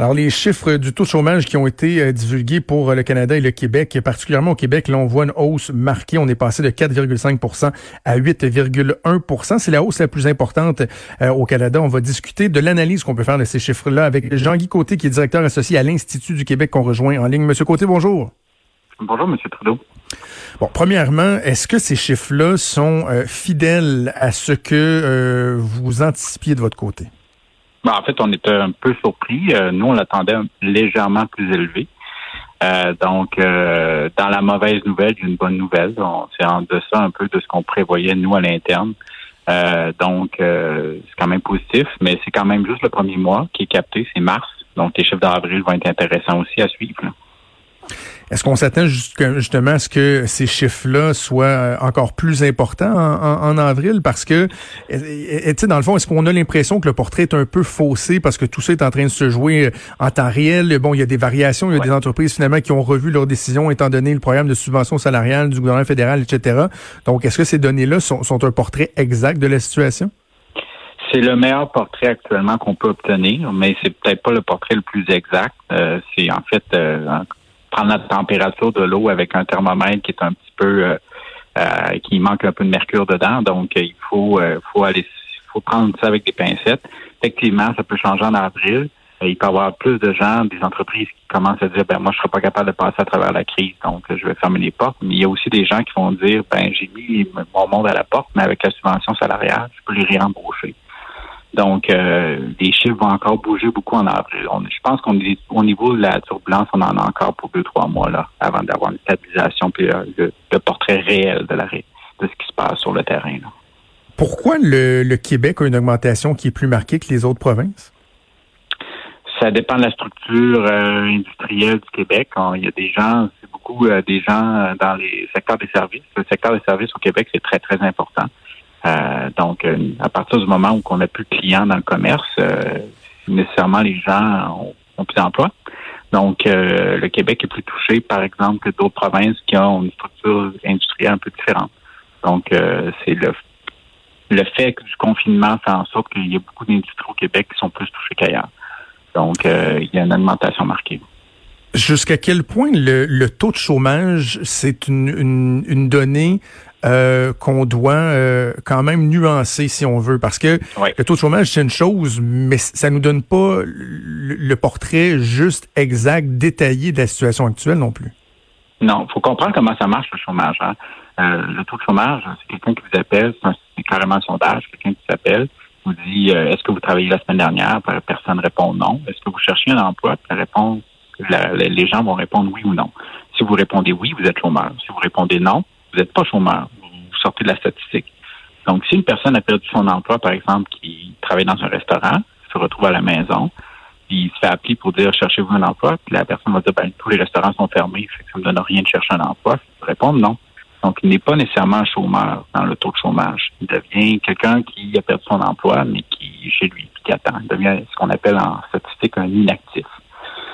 Alors, les chiffres du taux de chômage qui ont été euh, divulgués pour euh, le Canada et le Québec, particulièrement au Québec, là, on voit une hausse marquée. On est passé de 4,5% à 8,1% C'est la hausse la plus importante euh, au Canada. On va discuter de l'analyse qu'on peut faire de ces chiffres-là avec Jean-Guy Côté, qui est directeur associé à l'Institut du Québec qu'on rejoint en ligne. Monsieur Côté, bonjour. Bonjour, Monsieur Trudeau. Bon, premièrement, est-ce que ces chiffres-là sont fidèles à ce que vous anticipiez de votre côté? Ben, en fait, on était un peu surpris. Euh, nous, on l'attendait légèrement plus élevé. Euh, donc, euh, dans la mauvaise nouvelle, une bonne nouvelle. C'est en deçà un peu de ce qu'on prévoyait, nous, à l'interne. donc, c'est quand même positif, mais c'est quand même juste le premier mois qui est capté, c'est mars. Donc, les chiffres d'avril vont être intéressants aussi à suivre. Est-ce qu'on s'attend justement à ce que ces chiffres-là soient euh, encore plus importants en, avril? Parce que, tu sais, dans le fond, est-ce qu'on a l'impression que le portrait est un peu faussé parce que tout ça est en train de se jouer euh, en temps réel? Bon, il y a des variations, il y a des entreprises finalement qui ont revu leurs décisions étant donné le programme de subvention salariale du gouvernement fédéral, etc. Donc, est-ce que ces données-là sont, un portrait exact de la situation? C'est le meilleur portrait actuellement qu'on peut obtenir, mais c'est peut-être pas le portrait le plus exact. Euh, c'est en fait, prendre la température de l'eau avec un thermomètre qui est un petit peu euh, euh, qui manque un peu de mercure dedans. Donc il faut euh, faut aller faut prendre ça avec des pincettes. Effectivement, ça peut changer en avril. Il peut y avoir plus de gens, des entreprises qui commencent à dire ben moi je serai pas capable de passer à travers la crise, donc je vais fermer les portes. Mais il y a aussi des gens qui vont dire ben j'ai mis mon monde à la porte, mais avec la subvention salariale, je peux les réembaucher. Donc, euh, les chiffres vont encore bouger beaucoup en avril. je pense qu'on est au niveau de la turbulence, on en a encore pour deux, trois mois là, avant d'avoir une stabilisation puis euh, le, portrait réel de, la, de ce qui se passe sur le terrain. Pourquoi le, Québec a une augmentation qui est plus marquée que les autres provinces? Ça dépend de la structure euh, industrielle du Québec. Il y a des gens, c'est beaucoup des gens dans les secteurs des services. Le secteur des services au Québec, c'est très, très important. Euh, donc, euh, à partir du moment où on n'a plus de clients dans le commerce, euh, nécessairement les gens ont, plus d'emplois. Donc, le Québec est plus touché, par exemple, que d'autres provinces qui ont une structure industrielle un peu différente. Donc, c'est le, le fait que du confinement fait en sorte qu'il y a beaucoup d'industries au Québec qui sont plus touchées qu'ailleurs. Donc, il y a une augmentation marquée. Jusqu'à quel point le, taux de chômage, c'est une, une donnée euh, qu'on doit euh, quand même nuancer si on veut, parce que le taux de chômage c'est une chose, mais ça nous donne pas le, portrait juste exact, détaillé de la situation actuelle non plus. Non, faut comprendre comment ça marche le chômage. Hein. Euh, le taux de chômage, c'est quelqu'un qui vous appelle, c'est carrément un sondage, quelqu'un qui s'appelle, vous dit est-ce que vous travaillez la semaine dernière, personne répond non. Est-ce que vous cherchez un emploi, la réponse, les gens vont répondre oui ou non. Si vous répondez oui, vous êtes chômeur. Si vous répondez non, vous n'êtes pas chômeur, vous sortez de la statistique. Donc, si une personne a perdu son emploi, par exemple, qui travaille dans un restaurant, se retrouve à la maison, puis il se fait appeler pour dire cherchez-vous un emploi, puis la personne va dire ben, tous les restaurants sont fermés, fait que ça me donne rien de chercher un emploi. Répondre non. Donc, il n'est pas nécessairement un chômeur dans le taux de chômage. Il devient quelqu'un qui a perdu son emploi, mais qui est chez lui, puis qui attend. Il devient ce qu'on appelle en statistique un inactif.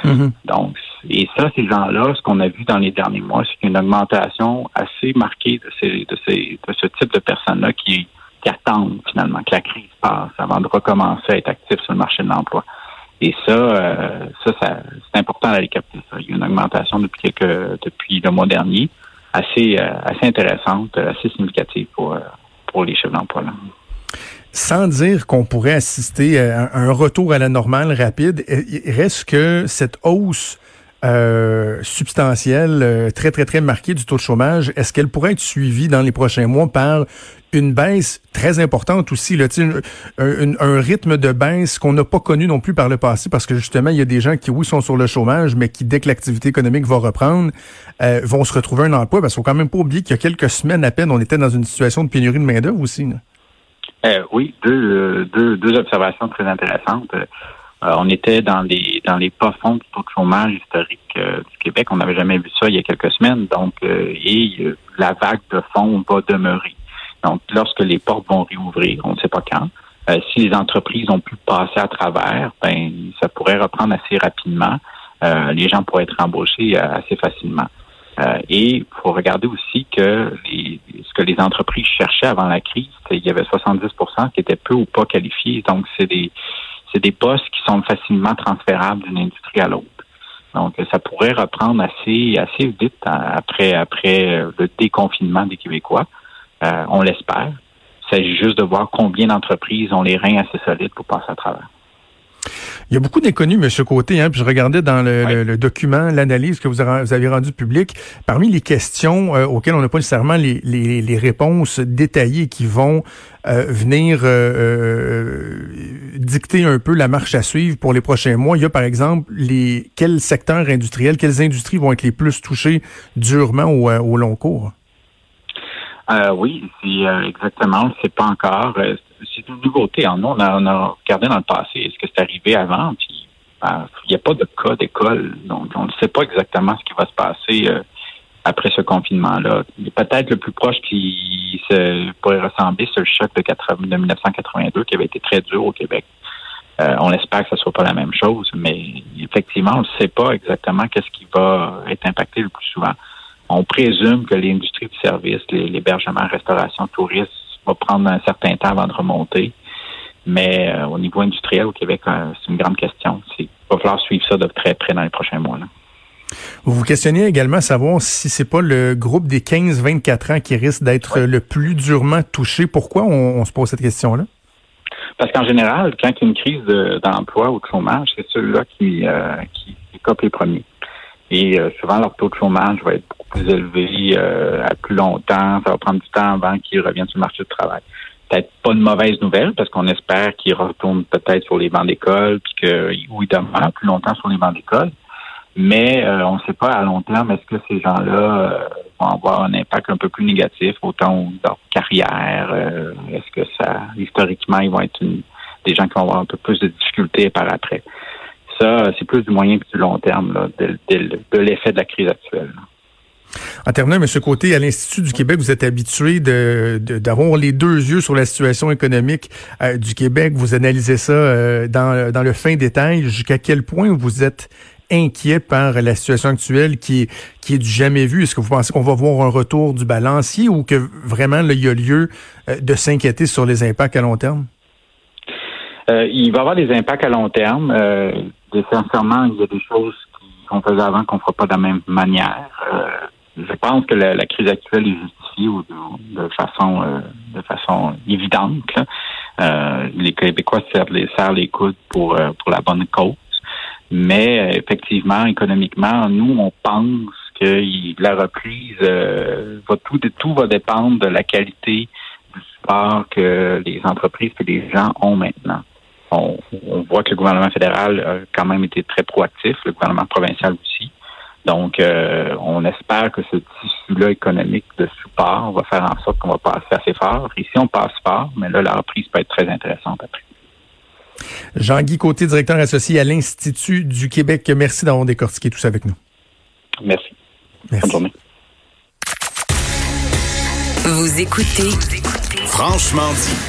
Mm-hmm. Donc, et ça, ces gens-là, ce qu'on a vu dans les derniers mois, c'est une augmentation assez marquée de, ces, de, ces, de ce type de personnes-là qui, qui attendent finalement que la crise passe avant de recommencer à être actifs sur le marché de l'emploi. Et ça, euh, ça, ça c'est important d'aller capter ça. Il y a une augmentation depuis quelques, depuis le mois dernier, assez, euh, assez intéressante, assez significative pour, euh, pour les chefs d'emploi. Sans dire qu'on pourrait assister à un retour à la normale rapide, reste que cette hausse euh, substantielle, euh, très, très, très marquée du taux de chômage, est-ce qu'elle pourrait être suivie dans les prochains mois par une baisse très importante aussi, là, un, un, rythme de baisse qu'on n'a pas connu non plus par le passé, parce que justement, il y a des gens qui, oui, sont sur le chômage, mais qui, dès que l'activité économique va reprendre, euh, vont se retrouver un emploi. Parce qu'il faut quand même pas oublier qu'il y a quelques semaines à peine, on était dans une situation de pénurie de main-d'œuvre aussi. oui, deux, deux, deux observations très intéressantes. Euh, on était dans les dans les pas fonds du taux de chômage historique euh, du Québec. On n'avait jamais vu ça il y a quelques semaines. Donc, et la vague de fonds va demeurer. Donc, lorsque les portes vont réouvrir, on ne sait pas quand. si les entreprises ont pu passer à travers, ben ça pourrait reprendre assez rapidement. les gens pourraient être embauchés assez facilement. Euh, et il faut regarder aussi que les, ce que les entreprises cherchaient avant la crise, il y avait 70% qui étaient peu ou pas qualifiés. Donc, c'est des c'est des postes qui sont facilement transférables d'une industrie à l'autre. Donc, ça pourrait reprendre assez assez vite après après le déconfinement des Québécois. Euh, on l'espère. Il s'agit juste de voir combien d'entreprises ont les reins assez solides pour passer à travers. Il y a beaucoup d'inconnus, M. Côté. Hein, puis je regardais dans le, document, l'analyse que vous avez rendue publique. Parmi les questions euh, auxquelles on n'a pas nécessairement les, les, réponses détaillées qui vont euh, venir euh, dicter un peu la marche à suivre pour les prochains mois, il y a par exemple les quels secteurs industriels, quelles industries vont être les plus touchées durement au, au long cours? oui, c'est exactement. On ne sait pas encore c'est une nouveauté. En nous, on a, regardé dans le passé, est-ce que c'est arrivé avant? Puis, ben, il n'y a pas de cas d'école, donc on ne sait pas exactement ce qui va se passer euh, après ce confinement-là. Peut-être le plus proche qui se, pourrait ressembler, c'est le choc de, 1982 qui avait été très dur au Québec. Euh, on espère que ce ne soit pas la même chose, mais effectivement, on ne sait pas exactement qu'est-ce qui va être impacté le plus souvent. On présume que l'industrie du service, l'hébergement, restauration, tourisme, va prendre un certain temps avant de remonter. Mais euh, au niveau industriel au Québec, euh, c'est une grande question. Il va falloir suivre ça de très près dans les prochains mois. Vous vous questionnez également à savoir si c'est pas le groupe des 15-24 ans qui risque d'être le plus durement touché. Pourquoi on, se pose cette question-là? Parce qu'en général, quand il y a une crise d'emploi ou de chômage, c'est ceux-là qui, euh, qui, copent les premiers. Et souvent, leur taux de chômage va être plus euh, à plus longtemps. Ça va prendre du temps avant qu'ils reviennent sur le marché du travail. Peut-être pas une mauvaise nouvelle parce qu'on espère qu'ils retournent peut-être sur les bancs d'école puis que ou ils demeurent plus longtemps sur les bancs d'école. Mais euh, on ne sait pas à long terme est-ce que ces gens-là euh, vont avoir un impact un peu plus négatif autant dans leur carrière. est-ce que ça historiquement ils vont être des gens qui vont avoir un peu plus de difficultés par après? Ça, c'est plus du moyen que du long terme de, l'effet de la crise actuelle. En terminant, M. Côté, à l'Institut du Québec, vous êtes habitué d'avoir les deux yeux sur la situation économique euh, du Québec. Vous analysez ça euh, dans, dans le fin détail. Jusqu'à quel point vous êtes inquiet par la situation actuelle qui qui est du jamais vu? Est-ce que vous pensez qu'on va voir un retour du balancier ou que vraiment il y a lieu euh, de s'inquiéter sur les impacts à long terme? il va y avoir des impacts à long terme. Euh, sincèrement, il y a des choses qu'on faisait avant qu'on ne fera pas de la même manière je pense que la, crise actuelle est justifiée de, façon euh, de façon évidente. Euh, les Québécois serrent les, serrent les coudes pour, euh, pour la bonne cause. Mais effectivement, économiquement, nous, on pense que la reprise va tout, tout va dépendre de la qualité du support que les entreprises et les gens ont maintenant. On, on voit que le gouvernement fédéral a quand même été très proactif, le gouvernement provincial aussi. Donc, euh, on espère que ce tissu-là économique de support va faire en sorte qu'on va passer assez fort. Ici, on passe fort, mais là, la reprise peut être très intéressante après. Jean-Guy Côté, directeur associé à l'Institut du Québec. Merci d'avoir décortiqué tout ça avec nous. Merci. Merci. Bonne journée. Vous écoutez Franchement dit.